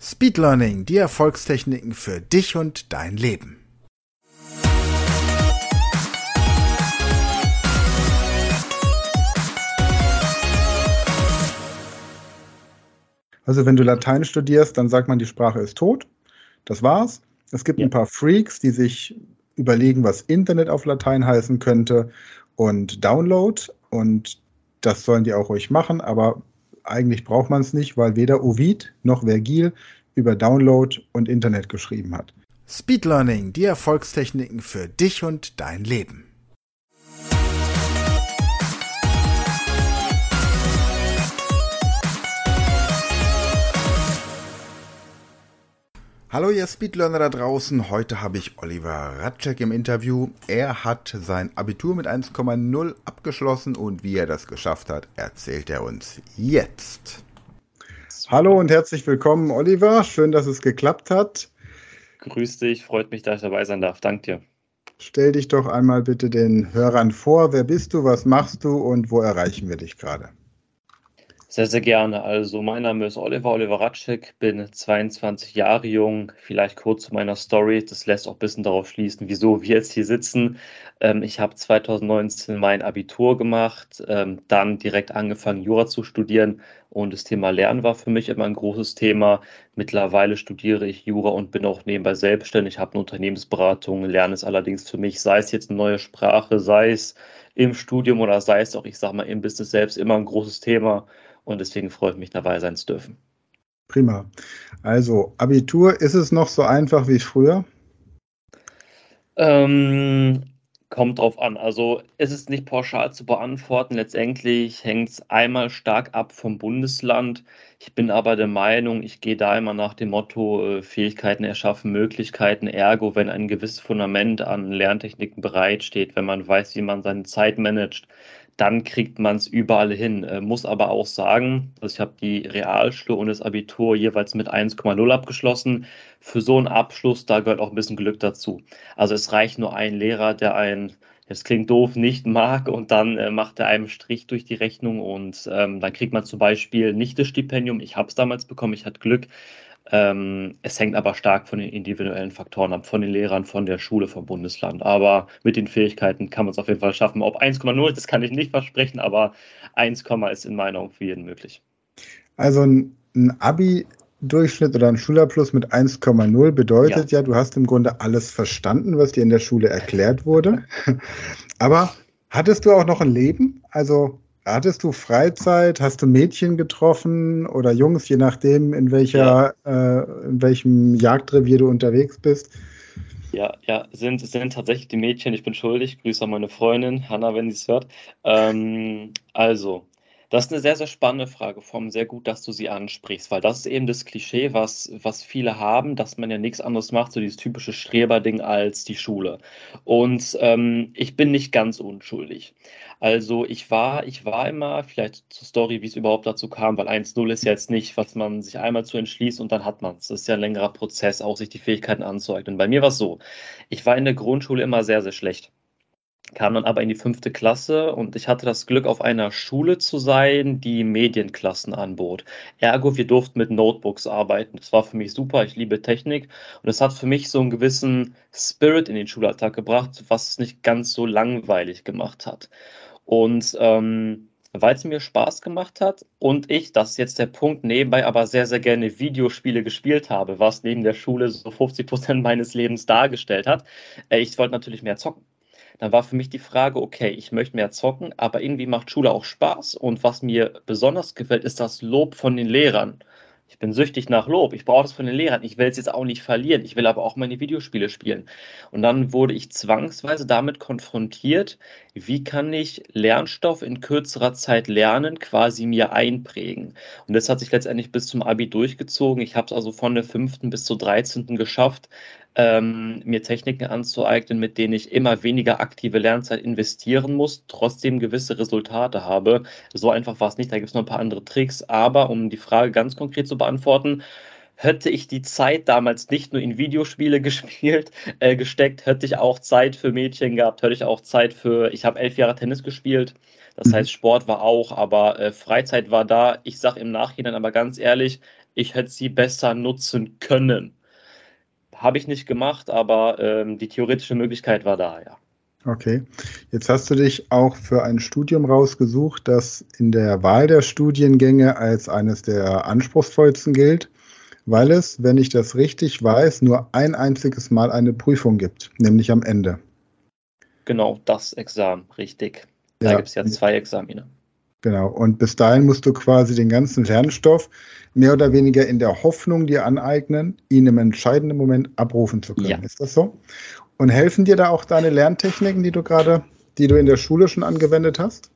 Speed Learning, die Erfolgstechniken für dich und dein Leben. Also wenn du Latein studierst, dann sagt man, die Sprache ist tot. Das war's. Es gibt ja. ein paar Freaks, die sich überlegen, was Internet auf Latein heißen könnte und Download. Und das sollen die auch ruhig machen, aber eigentlich braucht man es nicht, weil weder Ovid noch Vergil über Download und Internet geschrieben hat. Speed Learning, die Erfolgstechniken für dich und dein Leben. Hallo ihr Speedlearner da draußen, heute habe ich Oliver Ratschek im Interview. Er hat sein Abitur mit 1,0 abgeschlossen und wie er das geschafft hat, erzählt er uns jetzt. Hallo und herzlich willkommen Oliver, schön, dass es geklappt hat. Grüß dich, freut mich, dass ich dabei sein darf. Dank dir. Stell dich doch einmal bitte den Hörern vor, wer bist du, was machst du und wo erreichen wir dich gerade? Sehr, sehr gerne. Also mein Name ist Oliver, Oliver Ratschek, bin 22 Jahre jung. Vielleicht kurz zu meiner Story. Das lässt auch ein bisschen darauf schließen, wieso wir jetzt hier sitzen. Ähm, ich habe 2019 mein Abitur gemacht, ähm, dann direkt angefangen, Jura zu studieren. Und das Thema Lernen war für mich immer ein großes Thema. Mittlerweile studiere ich Jura und bin auch nebenbei selbstständig, habe eine Unternehmensberatung, lerne es allerdings für mich, sei es jetzt eine neue Sprache, sei es im Studium oder sei es auch, ich sage mal, im Business selbst immer ein großes Thema und deswegen freue ich mich dabei sein zu dürfen. Prima. Also Abitur, ist es noch so einfach wie früher? Ähm, kommt drauf an. Also ist es nicht pauschal zu beantworten. Letztendlich hängt es einmal stark ab vom Bundesland. Ich bin aber der Meinung, ich gehe da immer nach dem Motto, äh, Fähigkeiten erschaffen Möglichkeiten. Ergo, wenn ein gewisses Fundament an Lerntechniken bereitsteht, wenn man weiß, wie man seine Zeit managt, dann kriegt man es überall hin. Äh, muss aber auch sagen, also ich habe die Realschule und das Abitur jeweils mit 1,0 abgeschlossen. Für so einen Abschluss, da gehört auch ein bisschen Glück dazu. Also es reicht nur ein Lehrer, der ein, das klingt doof, nicht mag und dann äh, macht er einem Strich durch die Rechnung und ähm, dann kriegt man zum Beispiel nicht das Stipendium. Ich habe es damals bekommen, ich hatte Glück. Ähm, es hängt aber stark von den individuellen Faktoren ab, von den Lehrern, von der Schule, vom Bundesland. Aber mit den Fähigkeiten kann man es auf jeden Fall schaffen. Ob 1,0, das kann ich nicht versprechen, aber 1, ist in meiner Augen für jeden möglich. Also ein, ein Abi-Durchschnitt oder ein Schulabschluss mit 1,0 bedeutet ja. ja, du hast im Grunde alles verstanden, was dir in der Schule erklärt wurde. aber hattest du auch noch ein Leben? Also Hattest du Freizeit? Hast du Mädchen getroffen oder Jungs, je nachdem, in, welcher, ja. äh, in welchem Jagdrevier du unterwegs bist? Ja, ja, sind, sind tatsächlich die Mädchen. Ich bin schuldig. Grüße an meine Freundin, Hanna, wenn sie es hört. Ähm, also, das ist eine sehr, sehr spannende Frage, Vom Sehr gut, dass du sie ansprichst, weil das ist eben das Klischee, was, was viele haben, dass man ja nichts anderes macht, so dieses typische Streberding als die Schule. Und ähm, ich bin nicht ganz unschuldig. Also ich war, ich war immer, vielleicht zur Story, wie es überhaupt dazu kam, weil 1-0 ist ja jetzt nicht, was man sich einmal zu entschließt und dann hat man es. Das ist ja ein längerer Prozess, auch sich die Fähigkeiten anzueignen. Bei mir war es so, ich war in der Grundschule immer sehr, sehr schlecht kam dann aber in die fünfte Klasse und ich hatte das Glück, auf einer Schule zu sein, die Medienklassen anbot. Ergo, wir durften mit Notebooks arbeiten. Das war für mich super. Ich liebe Technik und es hat für mich so einen gewissen Spirit in den Schulalltag gebracht, was es nicht ganz so langweilig gemacht hat. Und ähm, weil es mir Spaß gemacht hat und ich, das ist jetzt der Punkt, nebenbei aber sehr, sehr gerne Videospiele gespielt habe, was neben der Schule so 50 Prozent meines Lebens dargestellt hat. Äh, ich wollte natürlich mehr zocken dann war für mich die Frage, okay, ich möchte mehr zocken, aber irgendwie macht Schule auch Spaß. Und was mir besonders gefällt, ist das Lob von den Lehrern. Ich bin süchtig nach Lob. Ich brauche das von den Lehrern. Ich will es jetzt auch nicht verlieren. Ich will aber auch meine Videospiele spielen. Und dann wurde ich zwangsweise damit konfrontiert, wie kann ich Lernstoff in kürzerer Zeit lernen, quasi mir einprägen. Und das hat sich letztendlich bis zum Abi durchgezogen. Ich habe es also von der fünften bis zur dreizehnten geschafft, ähm, mir Techniken anzueignen, mit denen ich immer weniger aktive Lernzeit investieren muss, trotzdem gewisse Resultate habe. So einfach war es nicht, da gibt es noch ein paar andere Tricks. Aber um die Frage ganz konkret zu beantworten, hätte ich die Zeit damals nicht nur in Videospiele gespielt, äh, gesteckt, hätte ich auch Zeit für Mädchen gehabt, hätte ich auch Zeit für, ich habe elf Jahre Tennis gespielt, das mhm. heißt Sport war auch, aber äh, Freizeit war da. Ich sage im Nachhinein aber ganz ehrlich, ich hätte sie besser nutzen können. Habe ich nicht gemacht, aber ähm, die theoretische Möglichkeit war da, ja. Okay. Jetzt hast du dich auch für ein Studium rausgesucht, das in der Wahl der Studiengänge als eines der anspruchsvollsten gilt, weil es, wenn ich das richtig weiß, nur ein einziges Mal eine Prüfung gibt, nämlich am Ende. Genau, das Examen, richtig. Da ja. gibt es ja zwei Examine. Genau, und bis dahin musst du quasi den ganzen Lernstoff mehr oder weniger in der Hoffnung dir aneignen, ihn im entscheidenden Moment abrufen zu können. Ja. Ist das so? Und helfen dir da auch deine Lerntechniken, die du gerade, die du in der Schule schon angewendet hast?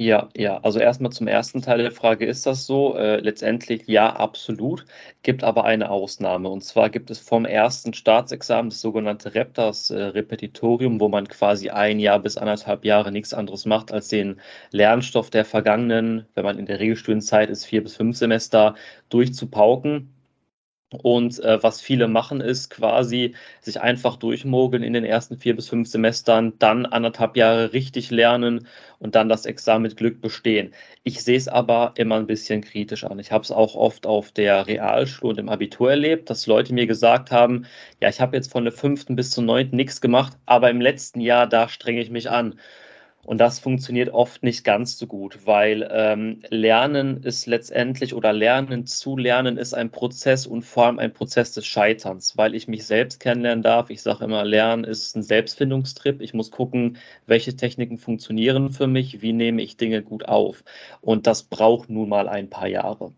Ja, ja, also erstmal zum ersten Teil der Frage, ist das so? Äh, letztendlich ja, absolut. Gibt aber eine Ausnahme. Und zwar gibt es vom ersten Staatsexamen das sogenannte REP, das äh, Repetitorium, wo man quasi ein Jahr bis anderthalb Jahre nichts anderes macht, als den Lernstoff der vergangenen, wenn man in der Regelstudienzeit ist, vier bis fünf Semester durchzupauken. Und äh, was viele machen, ist quasi sich einfach durchmogeln in den ersten vier bis fünf Semestern, dann anderthalb Jahre richtig lernen und dann das Examen mit Glück bestehen. Ich sehe es aber immer ein bisschen kritisch an. Ich habe es auch oft auf der Realschule und im Abitur erlebt, dass Leute mir gesagt haben, ja, ich habe jetzt von der fünften bis zur neunten nichts gemacht, aber im letzten Jahr, da strenge ich mich an. Und das funktioniert oft nicht ganz so gut, weil ähm, Lernen ist letztendlich oder Lernen zu lernen ist ein Prozess und vor allem ein Prozess des Scheiterns, weil ich mich selbst kennenlernen darf. Ich sage immer, Lernen ist ein Selbstfindungstrip. Ich muss gucken, welche Techniken funktionieren für mich, wie nehme ich Dinge gut auf. Und das braucht nun mal ein paar Jahre.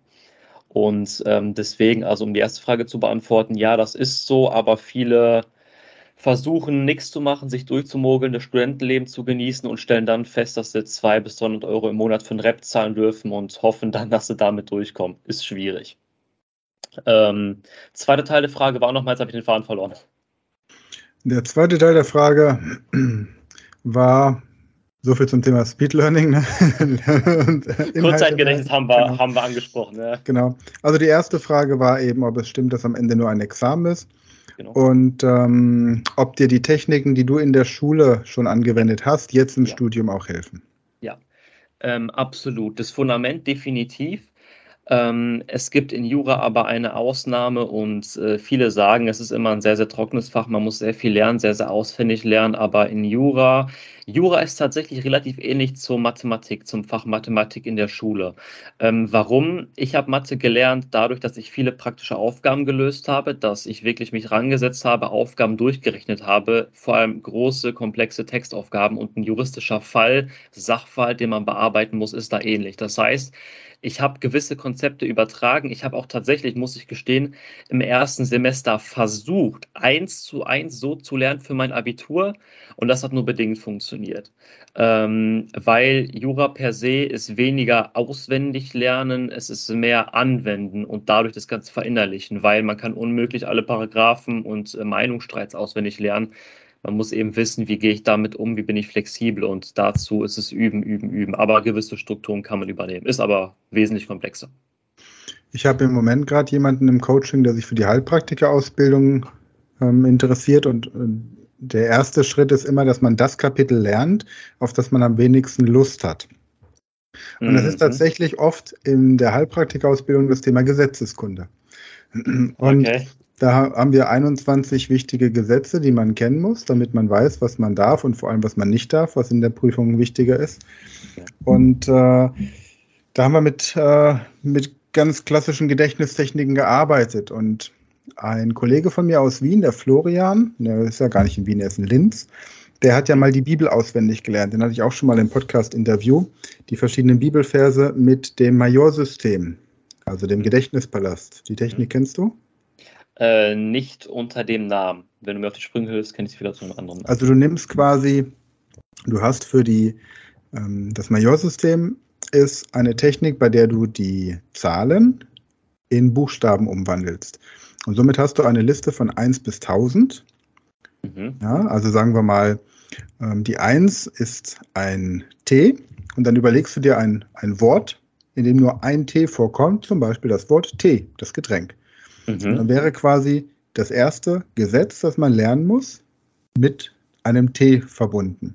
Und ähm, deswegen, also um die erste Frage zu beantworten, ja, das ist so, aber viele versuchen, nichts zu machen, sich durchzumogeln, das Studentenleben zu genießen und stellen dann fest, dass sie 200 bis 300 Euro im Monat für einen Rap zahlen dürfen und hoffen dann, dass sie damit durchkommen. Ist schwierig. Ähm, zweiter Teil der Frage war nochmal, jetzt habe ich den Faden verloren. Der zweite Teil der Frage war so viel zum Thema Speed Learning. Ne? Kurzzeitgedächtnis haben wir, genau. haben wir angesprochen. Ja. Genau. Also die erste Frage war eben, ob es stimmt, dass am Ende nur ein Examen ist. Genau. Und ähm, ob dir die Techniken, die du in der Schule schon angewendet hast, jetzt im ja. Studium auch helfen. Ja, ähm, absolut. Das Fundament definitiv. Ähm, es gibt in Jura aber eine Ausnahme und äh, viele sagen, es ist immer ein sehr, sehr trockenes Fach. Man muss sehr viel lernen, sehr, sehr auswendig lernen. Aber in Jura, Jura ist tatsächlich relativ ähnlich zur Mathematik, zum Fach Mathematik in der Schule. Ähm, warum? Ich habe Mathe gelernt dadurch, dass ich viele praktische Aufgaben gelöst habe, dass ich wirklich mich rangesetzt habe, Aufgaben durchgerechnet habe, vor allem große, komplexe Textaufgaben und ein juristischer Fall, Sachfall, den man bearbeiten muss, ist da ähnlich. Das heißt, ich habe gewisse Konzepte übertragen. Ich habe auch tatsächlich, muss ich gestehen, im ersten Semester versucht, eins zu eins so zu lernen für mein Abitur. Und das hat nur bedingt funktioniert. Ähm, weil Jura per se ist weniger auswendig lernen, es ist mehr anwenden und dadurch das Ganze verinnerlichen, weil man kann unmöglich alle Paragraphen und äh, Meinungsstreits auswendig lernen. Man muss eben wissen, wie gehe ich damit um, wie bin ich flexibel und dazu ist es üben, üben, üben. Aber gewisse Strukturen kann man übernehmen, ist aber wesentlich komplexer. Ich habe im Moment gerade jemanden im Coaching, der sich für die Heilpraktikerausbildung ähm, interessiert und äh, der erste Schritt ist immer, dass man das Kapitel lernt, auf das man am wenigsten Lust hat. Und das ist mhm. tatsächlich oft in der Heilpraktikerausbildung das Thema Gesetzeskunde. Und okay. Da haben wir 21 wichtige Gesetze, die man kennen muss, damit man weiß, was man darf und vor allem, was man nicht darf, was in der Prüfung wichtiger ist. Und äh, da haben wir mit, äh, mit ganz klassischen Gedächtnistechniken gearbeitet. Und ein Kollege von mir aus Wien, der Florian, der ist ja gar nicht in Wien, er ist in Linz, der hat ja mal die Bibel auswendig gelernt. Den hatte ich auch schon mal im Podcast-Interview. Die verschiedenen Bibelverse mit dem Majorsystem, also dem Gedächtnispalast. Die Technik kennst du? Äh, nicht unter dem Namen. Wenn du mir auf die Sprünge hilfst, kenne ich es wieder zu einem anderen. Also du nimmst quasi, du hast für die, ähm, das Majorsystem ist eine Technik, bei der du die Zahlen in Buchstaben umwandelst. Und somit hast du eine Liste von 1 bis 1000. Mhm. Ja, also sagen wir mal, ähm, die 1 ist ein T und dann überlegst du dir ein, ein Wort, in dem nur ein T vorkommt, zum Beispiel das Wort Tee, das Getränk. Mhm. Dann wäre quasi das erste Gesetz, das man lernen muss, mit einem T verbunden.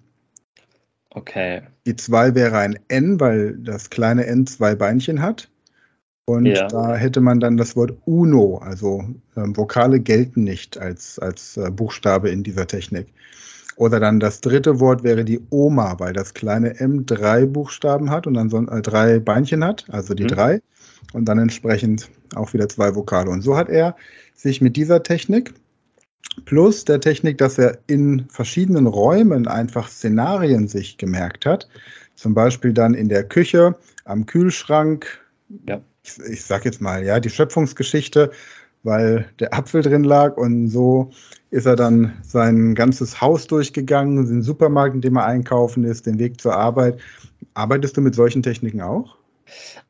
Okay. Die 2 wäre ein N, weil das kleine N zwei Beinchen hat. Und ja. da hätte man dann das Wort UNO, also ähm, Vokale gelten nicht als, als äh, Buchstabe in dieser Technik. Oder dann das dritte Wort wäre die Oma, weil das kleine M drei Buchstaben hat und dann so, äh, drei Beinchen hat, also die mhm. drei. Und dann entsprechend auch wieder zwei Vokale. Und so hat er sich mit dieser Technik plus der Technik, dass er in verschiedenen Räumen einfach Szenarien sich gemerkt hat. Zum Beispiel dann in der Küche, am Kühlschrank, ja ich, ich sag jetzt mal, ja, die Schöpfungsgeschichte, weil der Apfel drin lag und so ist er dann sein ganzes Haus durchgegangen, den Supermarkt, in dem er einkaufen ist, den Weg zur Arbeit. Arbeitest du mit solchen Techniken auch?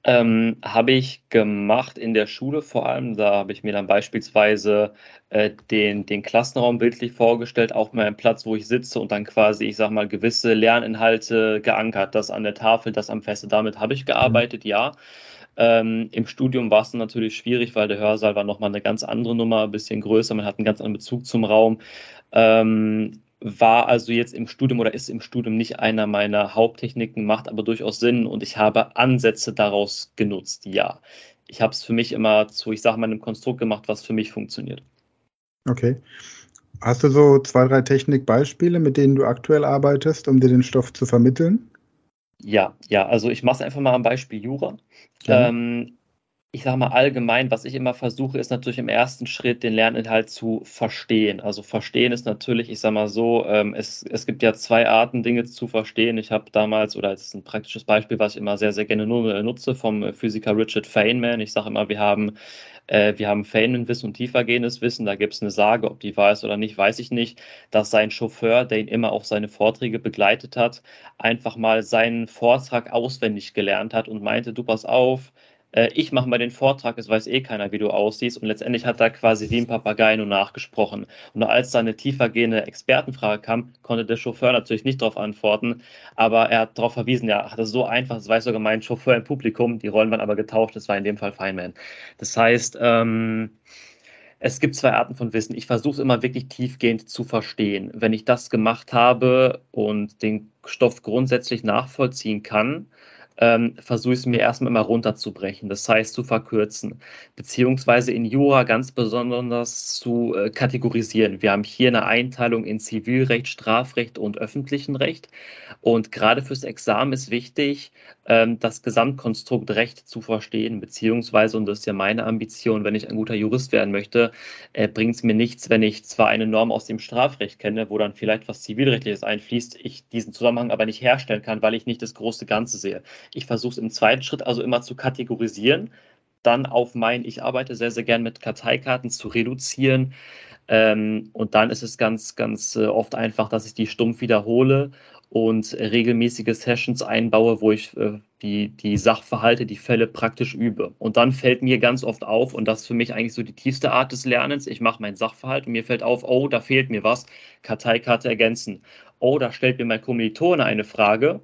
Ähm, habe ich gemacht in der Schule vor allem. Da habe ich mir dann beispielsweise äh, den, den Klassenraum bildlich vorgestellt, auch mal einen Platz, wo ich sitze und dann quasi, ich sag mal, gewisse Lerninhalte geankert. Das an der Tafel, das am Feste. Damit habe ich gearbeitet, mhm. ja. Ähm, Im Studium war es natürlich schwierig, weil der Hörsaal war nochmal eine ganz andere Nummer, ein bisschen größer, man hat einen ganz anderen Bezug zum Raum. Ähm, war also jetzt im Studium oder ist im Studium nicht einer meiner Haupttechniken, macht aber durchaus Sinn und ich habe Ansätze daraus genutzt, ja. Ich habe es für mich immer zu, ich sage mal, einem Konstrukt gemacht, was für mich funktioniert. Okay. Hast du so zwei, drei Technikbeispiele, mit denen du aktuell arbeitest, um dir den Stoff zu vermitteln? Ja, ja, also ich mache es einfach mal am Beispiel Jura. Ja. Ähm, ich sage mal allgemein, was ich immer versuche, ist natürlich im ersten Schritt den Lerninhalt zu verstehen. Also verstehen ist natürlich, ich sage mal so, ähm, es, es gibt ja zwei Arten, Dinge zu verstehen. Ich habe damals, oder als ein praktisches Beispiel, was ich immer sehr, sehr gerne nutze, vom Physiker Richard Feynman. Ich sage immer, wir haben äh, wir haben Feynman-Wissen und tiefergehendes Wissen. Da gibt es eine Sage, ob die wahr ist oder nicht, weiß ich nicht, dass sein Chauffeur, der ihn immer auf seine Vorträge begleitet hat, einfach mal seinen Vortrag auswendig gelernt hat und meinte, du pass auf, äh, ich mache mal den Vortrag, es weiß eh keiner, wie du aussiehst. Und letztendlich hat er quasi wie ein Papagei nur nachgesprochen. Und als da eine tiefergehende Expertenfrage kam, konnte der Chauffeur natürlich nicht darauf antworten. Aber er hat darauf verwiesen, ja, das ist so einfach, das weiß sogar mein Chauffeur im Publikum. Die Rollen waren aber getauscht, das war in dem Fall Feynman. Das heißt, ähm, es gibt zwei Arten von Wissen. Ich versuche es immer wirklich tiefgehend zu verstehen. Wenn ich das gemacht habe und den Stoff grundsätzlich nachvollziehen kann, ähm, versuche ich es mir erstmal immer runterzubrechen, das heißt zu verkürzen, beziehungsweise in Jura ganz besonders zu äh, kategorisieren. Wir haben hier eine Einteilung in Zivilrecht, Strafrecht und öffentlichen Recht. Und gerade fürs Examen ist wichtig, ähm, das Gesamtkonstrukt Recht zu verstehen, beziehungsweise, und das ist ja meine Ambition, wenn ich ein guter Jurist werden möchte, äh, bringt es mir nichts, wenn ich zwar eine Norm aus dem Strafrecht kenne, wo dann vielleicht was Zivilrechtliches einfließt, ich diesen Zusammenhang aber nicht herstellen kann, weil ich nicht das große Ganze sehe. Ich versuche es im zweiten Schritt also immer zu kategorisieren, dann auf mein, ich arbeite sehr, sehr gern mit Karteikarten zu reduzieren. Ähm, und dann ist es ganz, ganz äh, oft einfach, dass ich die stumpf wiederhole und regelmäßige Sessions einbaue, wo ich äh, die, die Sachverhalte, die Fälle praktisch übe. Und dann fällt mir ganz oft auf, und das ist für mich eigentlich so die tiefste Art des Lernens, ich mache meinen Sachverhalt und mir fällt auf, oh, da fehlt mir was, Karteikarte ergänzen. Oh, da stellt mir mein Kommilitone eine Frage,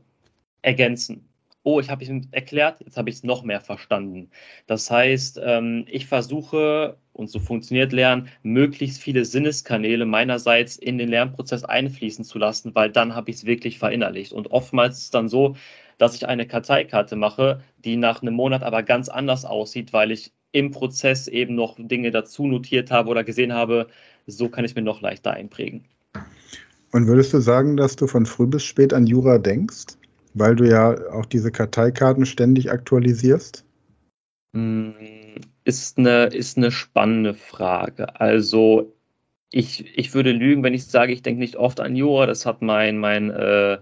ergänzen oh, ich habe es erklärt, jetzt habe ich es noch mehr verstanden. Das heißt, ähm, ich versuche, und so funktioniert Lernen, möglichst viele Sinneskanäle meinerseits in den Lernprozess einfließen zu lassen, weil dann habe ich es wirklich verinnerlicht. Und oftmals ist es dann so, dass ich eine Karteikarte mache, die nach einem Monat aber ganz anders aussieht, weil ich im Prozess eben noch Dinge dazu notiert habe oder gesehen habe, so kann ich mir noch leichter einprägen. Und würdest du sagen, dass du von früh bis spät an Jura denkst? Weil du ja auch diese Karteikarten ständig aktualisierst? Hm, ist eine, ist eine spannende Frage. Also ich, ich würde lügen, wenn ich sage, ich denke nicht oft an Jura. Das hat mein, mein äh,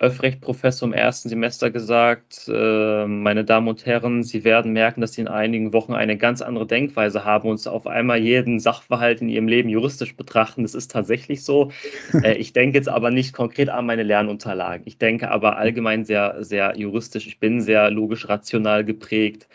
Öffrecht-Professor im ersten Semester gesagt, äh, meine Damen und Herren, Sie werden merken, dass Sie in einigen Wochen eine ganz andere Denkweise haben und auf einmal jeden Sachverhalt in Ihrem Leben juristisch betrachten. Das ist tatsächlich so. Äh, ich denke jetzt aber nicht konkret an meine Lernunterlagen. Ich denke aber allgemein sehr, sehr juristisch. Ich bin sehr logisch rational geprägt.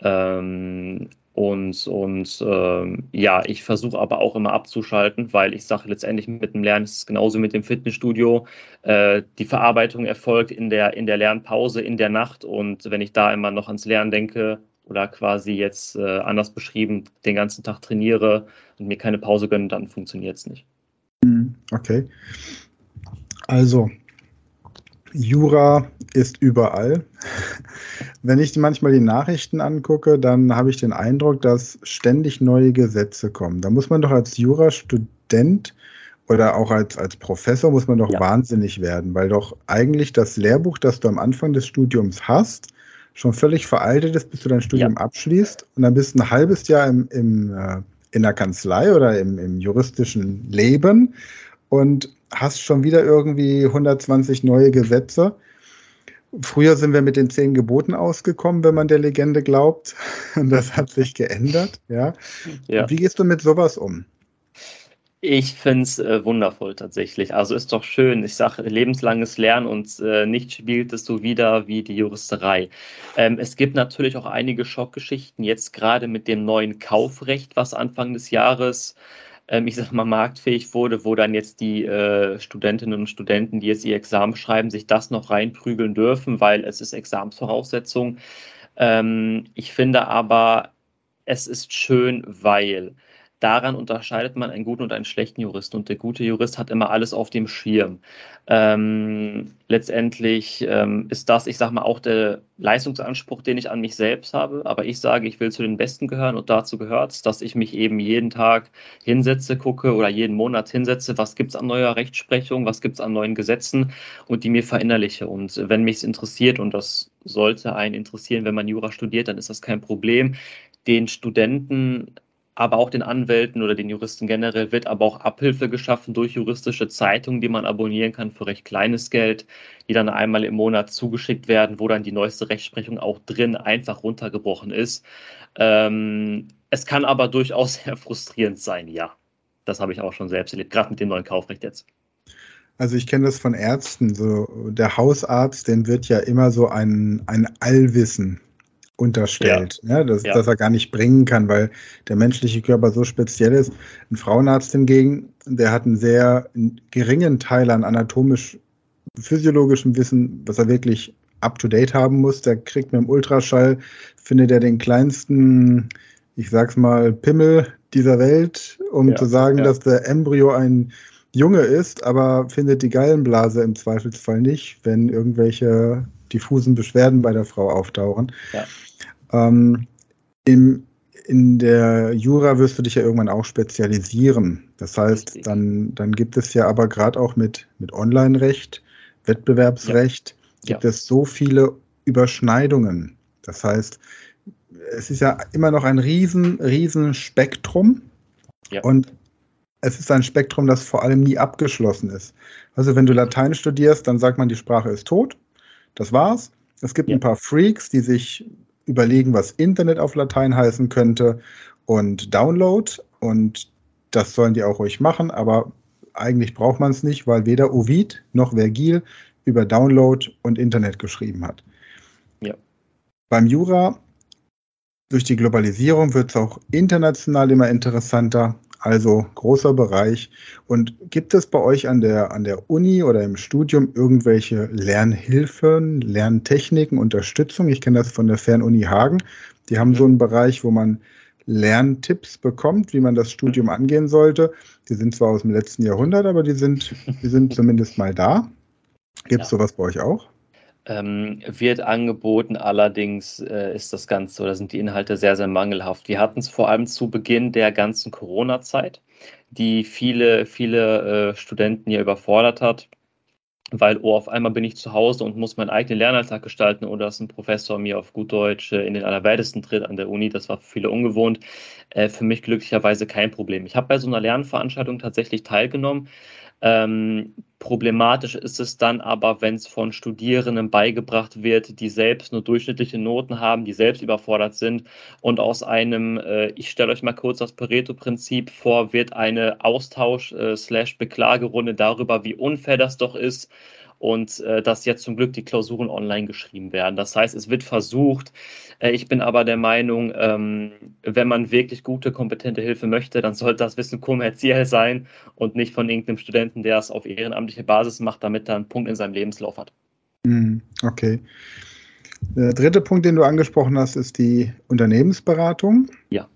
Ähm, und, und ähm, ja, ich versuche aber auch immer abzuschalten, weil ich sage letztendlich mit dem Lernen ist es genauso mit dem Fitnessstudio. Äh, die Verarbeitung erfolgt in der, in der Lernpause, in der Nacht. Und wenn ich da immer noch ans Lernen denke oder quasi jetzt äh, anders beschrieben den ganzen Tag trainiere und mir keine Pause gönne, dann funktioniert es nicht. Hm, okay. Also, Jura ist überall. Wenn ich manchmal die Nachrichten angucke, dann habe ich den Eindruck, dass ständig neue Gesetze kommen. Da muss man doch als Jurastudent oder auch als, als Professor muss man doch ja. wahnsinnig werden, weil doch eigentlich das Lehrbuch, das du am Anfang des Studiums hast, schon völlig veraltet ist, bis du dein Studium ja. abschließt. Und dann bist du ein halbes Jahr im, im, äh, in der Kanzlei oder im, im juristischen Leben und hast schon wieder irgendwie 120 neue Gesetze. Früher sind wir mit den zehn Geboten ausgekommen, wenn man der Legende glaubt. Das hat sich geändert. Ja. ja. Wie gehst du mit sowas um? Ich finde es äh, wundervoll tatsächlich. Also ist doch schön. Ich sage lebenslanges Lernen und äh, nicht spielt es so wieder wie die Juristerei. Ähm, es gibt natürlich auch einige Schockgeschichten, jetzt gerade mit dem neuen Kaufrecht, was Anfang des Jahres ich sag mal, marktfähig wurde, wo dann jetzt die äh, Studentinnen und Studenten, die jetzt ihr Examen schreiben, sich das noch reinprügeln dürfen, weil es ist Examensvoraussetzung. Ähm, ich finde aber, es ist schön, weil daran unterscheidet man einen guten und einen schlechten Juristen. Und der gute Jurist hat immer alles auf dem Schirm. Ähm, letztendlich ähm, ist das, ich sage mal, auch der Leistungsanspruch, den ich an mich selbst habe. Aber ich sage, ich will zu den Besten gehören und dazu gehört es, dass ich mich eben jeden Tag hinsetze, gucke oder jeden Monat hinsetze, was gibt es an neuer Rechtsprechung, was gibt es an neuen Gesetzen und die mir verinnerliche. Und wenn mich es interessiert, und das sollte einen interessieren, wenn man Jura studiert, dann ist das kein Problem, den Studenten aber auch den Anwälten oder den Juristen generell wird aber auch Abhilfe geschaffen durch juristische Zeitungen, die man abonnieren kann für recht kleines Geld, die dann einmal im Monat zugeschickt werden, wo dann die neueste Rechtsprechung auch drin einfach runtergebrochen ist. Ähm, es kann aber durchaus sehr frustrierend sein, ja. Das habe ich auch schon selbst erlebt, gerade mit dem neuen Kaufrecht jetzt. Also ich kenne das von Ärzten. So der Hausarzt, dem wird ja immer so ein, ein Allwissen unterstellt, ja. ja, dass, ja. dass er gar nicht bringen kann, weil der menschliche Körper so speziell ist. Ein Frauenarzt hingegen, der hat einen sehr geringen Teil an anatomisch physiologischem Wissen, was er wirklich up-to-date haben muss. Der kriegt mit dem Ultraschall, findet er den kleinsten, ich sag's mal, Pimmel dieser Welt, um zu sagen, dass der Embryo ein Junge ist, aber findet die Gallenblase im Zweifelsfall nicht, wenn irgendwelche diffusen Beschwerden bei der Frau auftauchen. Ja. Ähm, im, in der Jura wirst du dich ja irgendwann auch spezialisieren. Das heißt, dann, dann gibt es ja aber gerade auch mit, mit Online-Recht, Wettbewerbsrecht, ja. gibt ja. es so viele Überschneidungen. Das heißt, es ist ja immer noch ein riesen, riesen Spektrum. Ja. Und es ist ein Spektrum, das vor allem nie abgeschlossen ist. Also wenn du Latein studierst, dann sagt man, die Sprache ist tot. Das war's. Es gibt ja. ein paar Freaks, die sich überlegen, was Internet auf Latein heißen könnte und Download. Und das sollen die auch ruhig machen, aber eigentlich braucht man es nicht, weil weder Ovid noch Vergil über Download und Internet geschrieben hat. Ja. Beim Jura, durch die Globalisierung wird es auch international immer interessanter. Also großer Bereich. Und gibt es bei euch an der, an der Uni oder im Studium irgendwelche Lernhilfen, Lerntechniken, Unterstützung? Ich kenne das von der Fernuni Hagen. Die haben so einen Bereich, wo man Lerntipps bekommt, wie man das Studium angehen sollte. Die sind zwar aus dem letzten Jahrhundert, aber die sind, die sind zumindest mal da. Gibt es ja. sowas bei euch auch? Ähm, wird angeboten, allerdings äh, ist das Ganze oder sind die Inhalte sehr, sehr mangelhaft. Wir hatten es vor allem zu Beginn der ganzen Corona-Zeit, die viele, viele äh, Studenten ja überfordert hat, weil, oh, auf einmal bin ich zu Hause und muss meinen eigenen Lernalltag gestalten oder dass ein Professor mir auf gut Deutsch äh, in den Allerwertesten tritt an der Uni. Das war für viele ungewohnt. Äh, für mich glücklicherweise kein Problem. Ich habe bei so einer Lernveranstaltung tatsächlich teilgenommen. Ähm, problematisch ist es dann aber, wenn es von Studierenden beigebracht wird, die selbst nur durchschnittliche Noten haben, die selbst überfordert sind. Und aus einem, äh, ich stelle euch mal kurz das Pareto-Prinzip vor, wird eine Austausch-Beklagerunde äh, darüber, wie unfair das doch ist, und äh, dass jetzt zum Glück die Klausuren online geschrieben werden. Das heißt, es wird versucht. Äh, ich bin aber der Meinung, ähm, wenn man wirklich gute, kompetente Hilfe möchte, dann sollte das Wissen kommerziell sein und nicht von irgendeinem Studenten, der es auf ehrenamtliche Basis macht, damit er einen Punkt in seinem Lebenslauf hat. Mhm, okay. Der dritte Punkt, den du angesprochen hast, ist die Unternehmensberatung. Ja.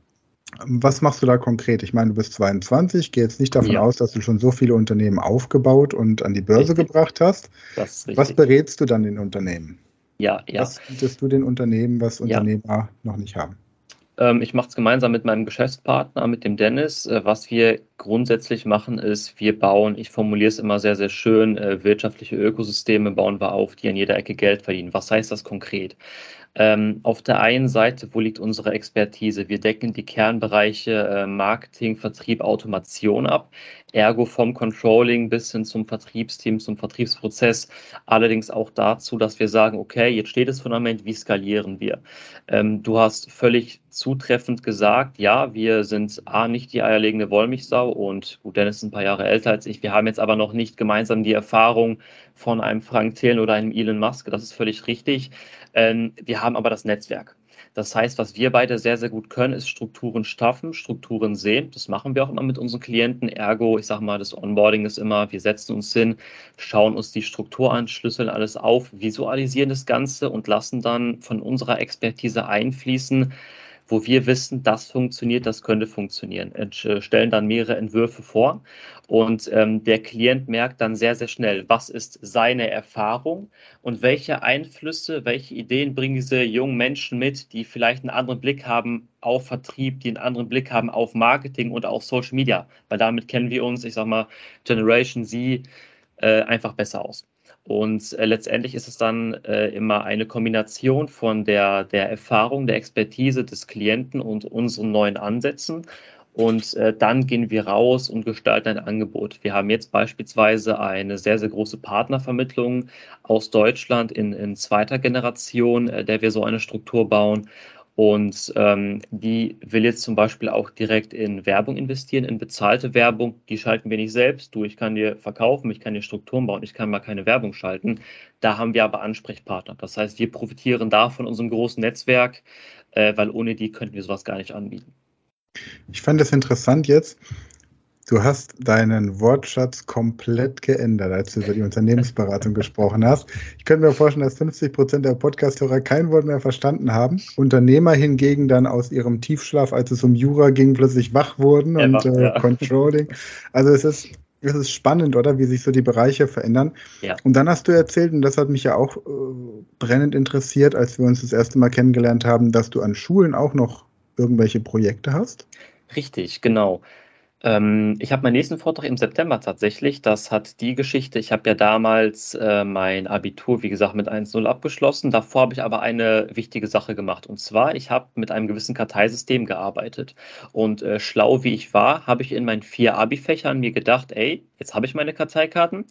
Was machst du da konkret? Ich meine, du bist 22, gehe jetzt nicht davon ja. aus, dass du schon so viele Unternehmen aufgebaut und an die Börse richtig. gebracht hast. Was berätst du dann den Unternehmen? Ja, ja. Was bietest du den Unternehmen, was Unternehmer ja. noch nicht haben? Ähm, ich mache es gemeinsam mit meinem Geschäftspartner, mit dem Dennis. Äh, was wir grundsätzlich machen, ist, wir bauen, ich formuliere es immer sehr, sehr schön, äh, wirtschaftliche Ökosysteme bauen wir auf, die an jeder Ecke Geld verdienen. Was heißt das konkret? Ähm, auf der einen Seite, wo liegt unsere Expertise? Wir decken die Kernbereiche äh, Marketing, Vertrieb, Automation ab, ergo vom Controlling bis hin zum Vertriebsteam, zum Vertriebsprozess. Allerdings auch dazu, dass wir sagen, okay, jetzt steht das Fundament, wie skalieren wir? Ähm, du hast völlig zutreffend gesagt, ja, wir sind A, nicht die eierlegende Wollmilchsau und gut, Dennis ist ein paar Jahre älter als ich. Wir haben jetzt aber noch nicht gemeinsam die Erfahrung von einem Frank Thelen oder einem Elon Musk. Das ist völlig richtig. Ähm, wir haben aber das Netzwerk. Das heißt, was wir beide sehr, sehr gut können, ist Strukturen schaffen, Strukturen sehen. Das machen wir auch immer mit unseren Klienten. Ergo, ich sage mal, das Onboarding ist immer, wir setzen uns hin, schauen uns die Struktur an, schlüsseln alles auf, visualisieren das Ganze und lassen dann von unserer Expertise einfließen, wo wir wissen, das funktioniert, das könnte funktionieren. Äh, stellen dann mehrere Entwürfe vor und ähm, der Klient merkt dann sehr, sehr schnell, was ist seine Erfahrung und welche Einflüsse, welche Ideen bringen diese jungen Menschen mit, die vielleicht einen anderen Blick haben auf Vertrieb, die einen anderen Blick haben auf Marketing und auf Social Media, weil damit kennen wir uns, ich sag mal, Generation Z äh, einfach besser aus. Und äh, letztendlich ist es dann äh, immer eine Kombination von der, der Erfahrung, der Expertise des Klienten und unseren neuen Ansätzen. Und äh, dann gehen wir raus und gestalten ein Angebot. Wir haben jetzt beispielsweise eine sehr, sehr große Partnervermittlung aus Deutschland in, in zweiter Generation, äh, der wir so eine Struktur bauen. Und ähm, die will jetzt zum Beispiel auch direkt in Werbung investieren, in bezahlte Werbung. Die schalten wir nicht selbst. Du, ich kann dir verkaufen, ich kann dir Strukturen bauen, ich kann mal keine Werbung schalten. Da haben wir aber Ansprechpartner. Das heißt, wir profitieren da von unserem großen Netzwerk, äh, weil ohne die könnten wir sowas gar nicht anbieten. Ich fand es interessant jetzt, Du hast deinen Wortschatz komplett geändert, als du über die Unternehmensberatung gesprochen hast. Ich könnte mir vorstellen, dass 50 Prozent der Podcasthörer kein Wort mehr verstanden haben. Unternehmer hingegen dann aus ihrem Tiefschlaf, als es um Jura ging, plötzlich wach wurden ja, und äh, ja. Controlling. Also es ist, es ist spannend, oder? Wie sich so die Bereiche verändern. Ja. Und dann hast du erzählt, und das hat mich ja auch äh, brennend interessiert, als wir uns das erste Mal kennengelernt haben, dass du an Schulen auch noch irgendwelche Projekte hast. Richtig, genau. Ähm, ich habe meinen nächsten Vortrag im September tatsächlich. Das hat die Geschichte. Ich habe ja damals äh, mein Abitur, wie gesagt, mit 1.0 abgeschlossen. Davor habe ich aber eine wichtige Sache gemacht. Und zwar, ich habe mit einem gewissen Karteisystem gearbeitet. Und äh, schlau wie ich war, habe ich in meinen vier Abi-Fächern mir gedacht, ey, jetzt habe ich meine Karteikarten.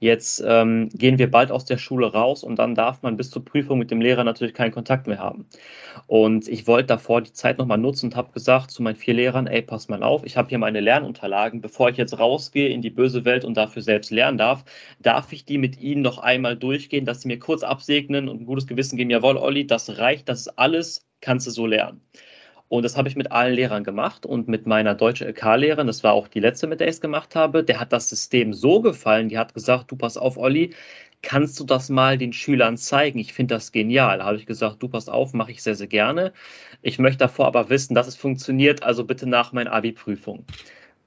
Jetzt ähm, gehen wir bald aus der Schule raus und dann darf man bis zur Prüfung mit dem Lehrer natürlich keinen Kontakt mehr haben. Und ich wollte davor die Zeit nochmal nutzen und habe gesagt zu meinen vier Lehrern, ey, pass mal auf, ich habe hier meine Lernunterlagen. Bevor ich jetzt rausgehe in die böse Welt und dafür selbst lernen darf, darf ich die mit Ihnen noch einmal durchgehen, dass Sie mir kurz absegnen und ein gutes Gewissen geben, jawohl, Olli, das reicht, das ist alles, kannst du so lernen. Und das habe ich mit allen Lehrern gemacht und mit meiner deutsche LK-Lehrerin, das war auch die letzte, mit der ich es gemacht habe, der hat das System so gefallen, die hat gesagt, du pass auf, Olli, kannst du das mal den Schülern zeigen? Ich finde das genial. Da habe ich gesagt, du pass auf, mache ich sehr, sehr gerne. Ich möchte davor aber wissen, dass es funktioniert, also bitte nach meiner Abi-Prüfung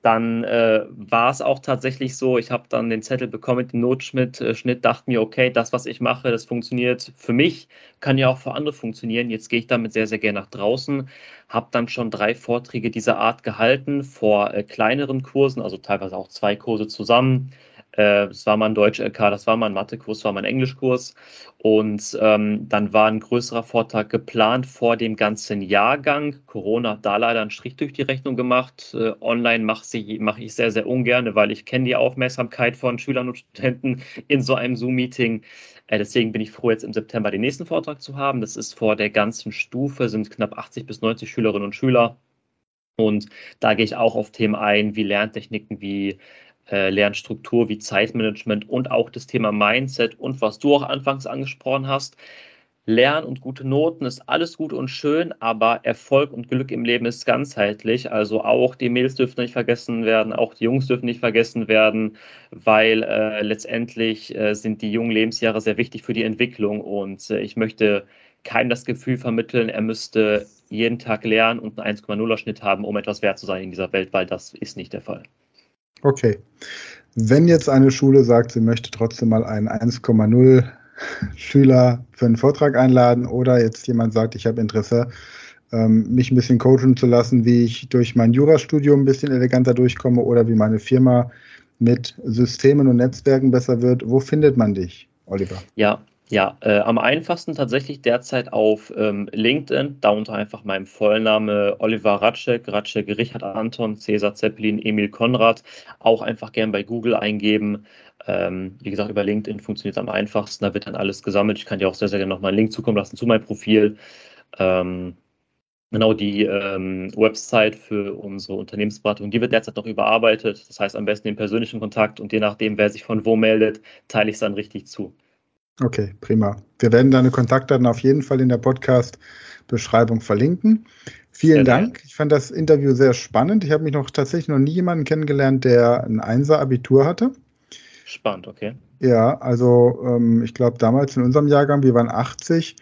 dann äh, war es auch tatsächlich so, ich habe dann den Zettel bekommen mit dem Notschnitt, äh, dachte mir, okay, das, was ich mache, das funktioniert für mich, kann ja auch für andere funktionieren. Jetzt gehe ich damit sehr, sehr gerne nach draußen, habe dann schon drei Vorträge dieser Art gehalten vor äh, kleineren Kursen, also teilweise auch zwei Kurse zusammen äh, das war mein Deutsch-LK, das war mein Mathekurs, das war mein Englischkurs. Und ähm, dann war ein größerer Vortrag geplant vor dem ganzen Jahrgang. Corona hat da leider einen Strich durch die Rechnung gemacht. Äh, online mache mach ich sehr, sehr ungern, weil ich kenne die Aufmerksamkeit von Schülern und Studenten in so einem Zoom-Meeting. Äh, deswegen bin ich froh, jetzt im September den nächsten Vortrag zu haben. Das ist vor der ganzen Stufe, sind knapp 80 bis 90 Schülerinnen und Schüler. Und da gehe ich auch auf Themen ein, wie Lerntechniken, wie äh, Lernstruktur wie Zeitmanagement und auch das Thema Mindset und was du auch anfangs angesprochen hast. Lernen und gute Noten ist alles gut und schön, aber Erfolg und Glück im Leben ist ganzheitlich. Also auch die Mädels dürfen nicht vergessen werden, auch die Jungs dürfen nicht vergessen werden, weil äh, letztendlich äh, sind die jungen Lebensjahre sehr wichtig für die Entwicklung und äh, ich möchte keinem das Gefühl vermitteln, er müsste jeden Tag lernen und einen 1,0er Schnitt haben, um etwas wert zu sein in dieser Welt, weil das ist nicht der Fall. Okay. Wenn jetzt eine Schule sagt, sie möchte trotzdem mal einen 1,0 Schüler für einen Vortrag einladen oder jetzt jemand sagt, ich habe Interesse, ähm, mich ein bisschen coachen zu lassen, wie ich durch mein Jurastudium ein bisschen eleganter durchkomme oder wie meine Firma mit Systemen und Netzwerken besser wird. Wo findet man dich, Oliver? Ja, ja, äh, am einfachsten tatsächlich derzeit auf ähm, LinkedIn, da unter einfach meinem Vollname Oliver Ratschek, Ratschek Richard Anton, Cäsar Zeppelin, Emil Konrad, auch einfach gern bei Google eingeben. Ähm, wie gesagt, über LinkedIn funktioniert es am einfachsten, da wird dann alles gesammelt. Ich kann dir auch sehr, sehr gerne nochmal einen Link zukommen lassen zu meinem Profil. Ähm, genau die ähm, Website für unsere Unternehmensberatung, die wird derzeit noch überarbeitet. Das heißt am besten den persönlichen Kontakt und je nachdem, wer sich von wo meldet, teile ich es dann richtig zu. Okay, prima. Wir werden deine Kontaktdaten auf jeden Fall in der Podcast-Beschreibung verlinken. Vielen ja, Dank. Ich fand das Interview sehr spannend. Ich habe mich noch tatsächlich noch nie jemanden kennengelernt, der ein Einser-Abitur hatte. Spannend, okay. Ja, also ähm, ich glaube damals in unserem Jahrgang, wir waren 80,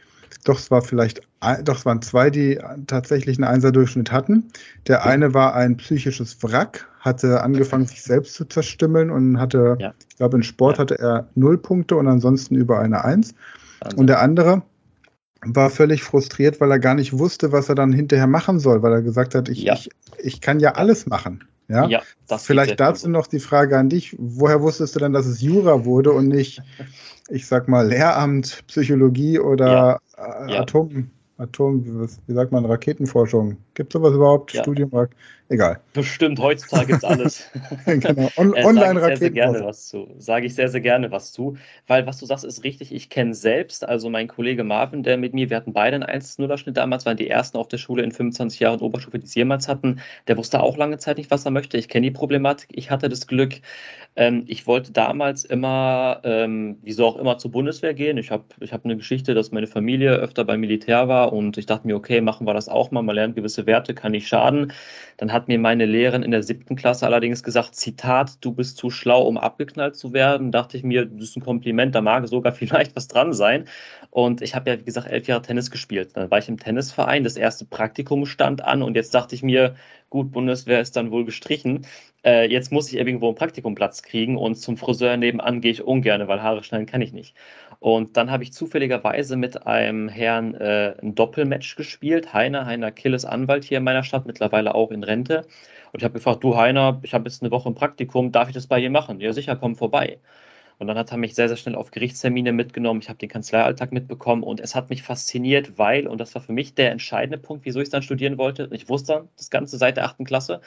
doch es war vielleicht, doch es waren zwei, die tatsächlich einen Einser-Durchschnitt hatten. Der eine war ein psychisches Wrack, hatte angefangen, sich selbst zu zerstümmeln und hatte, ja. ich glaube, in Sport ja. hatte er null Punkte und ansonsten über eine Eins. Wahnsinn. Und der andere war völlig frustriert, weil er gar nicht wusste, was er dann hinterher machen soll, weil er gesagt hat, ich, ja. ich, ich kann ja alles machen. Ja, ja vielleicht dazu noch die Frage an dich. Woher wusstest du denn, dass es Jura wurde und nicht, ich sag mal, Lehramt, Psychologie oder ja. Atom, Atom, wie sagt man, Raketenforschung? Gibt es sowas überhaupt? Ja. Studium? Egal. Bestimmt, heutzutage gibt es alles. genau. On äh, online Sage ich sehr, sehr gerne was zu. Sage ich sehr, sehr gerne was zu. Weil was du sagst, ist richtig. Ich kenne selbst, also mein Kollege Marvin, der mit mir, wir hatten beide einen 1-0er-Schnitt damals, waren die ersten auf der Schule in 25 Jahren Oberstufe, die es jemals hatten. Der wusste auch lange Zeit nicht, was er möchte. Ich kenne die Problematik. Ich hatte das Glück, ähm, ich wollte damals immer, ähm, wieso auch immer, zur Bundeswehr gehen. Ich habe ich hab eine Geschichte, dass meine Familie öfter beim Militär war und ich dachte mir, okay, machen wir das auch mal. Man lernt gewisse Werte, kann nicht schaden. Dann hat mir meine Lehrerin in der siebten Klasse allerdings gesagt, Zitat, du bist zu schlau, um abgeknallt zu werden. Dachte ich mir, das ist ein Kompliment, da mag sogar vielleicht was dran sein. Und ich habe ja, wie gesagt, elf Jahre Tennis gespielt. Dann war ich im Tennisverein, das erste Praktikum stand an und jetzt dachte ich mir, gut, Bundeswehr ist dann wohl gestrichen. Äh, jetzt muss ich irgendwo einen Praktikumplatz kriegen und zum Friseur nebenan gehe ich ungern, weil Haare schneiden kann ich nicht. Und dann habe ich zufälligerweise mit einem Herrn äh, ein Doppelmatch gespielt. Heiner, Heiner Killes Anwalt hier in meiner Stadt, mittlerweile auch in Rente. Und ich habe gefragt, du Heiner, ich habe jetzt eine Woche im Praktikum, darf ich das bei dir machen? Ja, sicher, komm vorbei. Und dann hat er mich sehr, sehr schnell auf Gerichtstermine mitgenommen. Ich habe den Kanzleialltag mitbekommen und es hat mich fasziniert, weil, und das war für mich der entscheidende Punkt, wieso ich dann studieren wollte, ich wusste dann das Ganze seit der achten Klasse,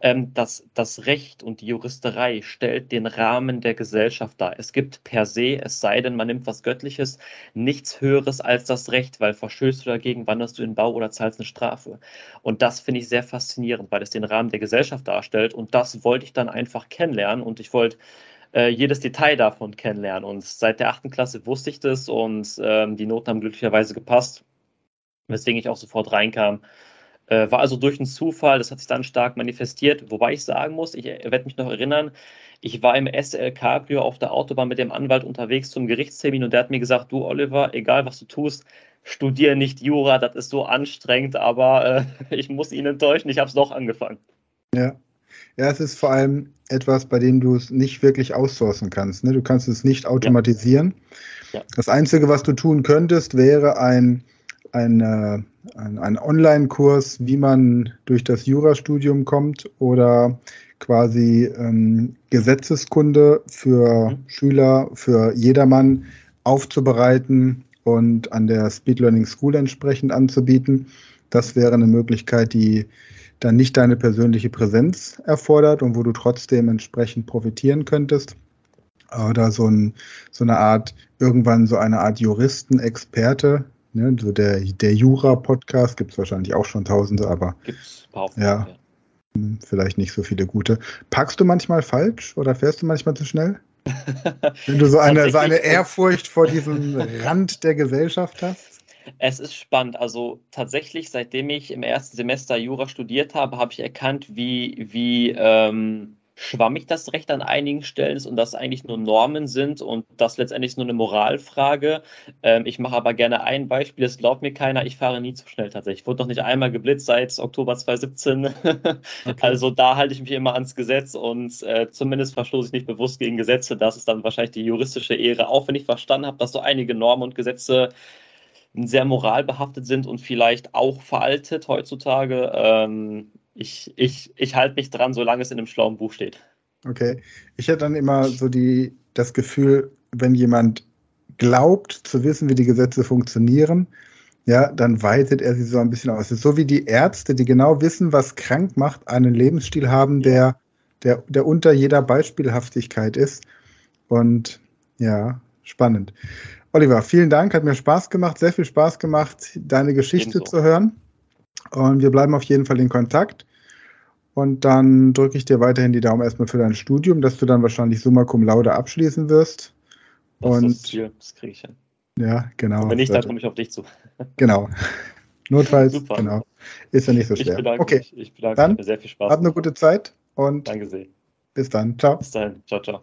ähm, dass das Recht und die Juristerei stellt den Rahmen der Gesellschaft dar. Es gibt per se, es sei denn, man nimmt was Göttliches, nichts Höheres als das Recht, weil verstößt du dagegen, wanderst du in Bau oder zahlst eine Strafe. Und das finde ich sehr faszinierend, weil es den Rahmen der Gesellschaft darstellt und das wollte ich dann einfach kennenlernen und ich wollte äh, jedes Detail davon kennenlernen. Und seit der achten Klasse wusste ich das und ähm, die Noten haben glücklicherweise gepasst, weswegen ich auch sofort reinkam. Äh, war also durch einen Zufall, das hat sich dann stark manifestiert, wobei ich sagen muss, ich werde mich noch erinnern, ich war im SL Cabrio auf der Autobahn mit dem Anwalt unterwegs zum Gerichtstermin und der hat mir gesagt, du Oliver, egal was du tust, studiere nicht Jura, das ist so anstrengend, aber äh, ich muss ihn enttäuschen, ich habe es doch angefangen. Ja. Ja, es ist vor allem etwas, bei dem du es nicht wirklich outsourcen kannst. Ne? Du kannst es nicht automatisieren. Ja. Ja. Das Einzige, was du tun könntest, wäre ein, ein, äh, ein, ein Online-Kurs, wie man durch das Jurastudium kommt oder quasi ähm, Gesetzeskunde für mhm. Schüler, für jedermann aufzubereiten und an der Speed Learning School entsprechend anzubieten. Das wäre eine Möglichkeit, die dann nicht deine persönliche Präsenz erfordert und wo du trotzdem entsprechend profitieren könntest. Oder so, ein, so eine Art, irgendwann so eine Art Juristen-Experte, ne, so der, der Jura-Podcast, gibt es wahrscheinlich auch schon tausende, aber gibt's paar ja, ja, vielleicht nicht so viele gute. Packst du manchmal falsch oder fährst du manchmal zu schnell? Wenn du so eine, so eine Ehrfurcht vor diesem Rand der Gesellschaft hast? Es ist spannend. Also tatsächlich, seitdem ich im ersten Semester Jura studiert habe, habe ich erkannt, wie, wie ähm, schwammig das Recht an einigen Stellen ist und das eigentlich nur Normen sind und das letztendlich nur eine Moralfrage. Ähm, ich mache aber gerne ein Beispiel, es glaubt mir keiner, ich fahre nie zu schnell tatsächlich. Ich wurde noch nicht einmal geblitzt seit Oktober 2017. okay. Also da halte ich mich immer ans Gesetz und äh, zumindest verstoße ich nicht bewusst gegen Gesetze. Das ist dann wahrscheinlich die juristische Ehre, auch wenn ich verstanden habe, dass so einige Normen und Gesetze sehr moralbehaftet sind und vielleicht auch veraltet heutzutage. Ähm, ich, ich, ich halte mich dran, solange es in einem schlauen Buch steht. Okay. Ich hätte dann immer so die, das Gefühl, wenn jemand glaubt zu wissen, wie die Gesetze funktionieren, ja, dann weitet er sie so ein bisschen aus. Es ist so wie die Ärzte, die genau wissen, was krank macht, einen Lebensstil haben, der, der, der unter jeder Beispielhaftigkeit ist. Und ja, spannend. Oliver, vielen Dank, hat mir Spaß gemacht, sehr viel Spaß gemacht, deine Geschichte Ebenso. zu hören. Und wir bleiben auf jeden Fall in Kontakt. Und dann drücke ich dir weiterhin die Daumen erstmal für dein Studium, dass du dann wahrscheinlich Summa Cum Laude abschließen wirst. Das und ist das Ziel, das kriege ich hin. Ja, genau. Und wenn nicht, dann komme ich auf dich zu. Genau. Notfalls, Super. genau. Ist ja nicht so schwer. Ich bedanke okay. mich. Ich bedanke dann mich. Sehr viel Spaß. Hab eine gute Zeit und Danke sehr. bis dann. Ciao. Bis dann. Ciao, ciao.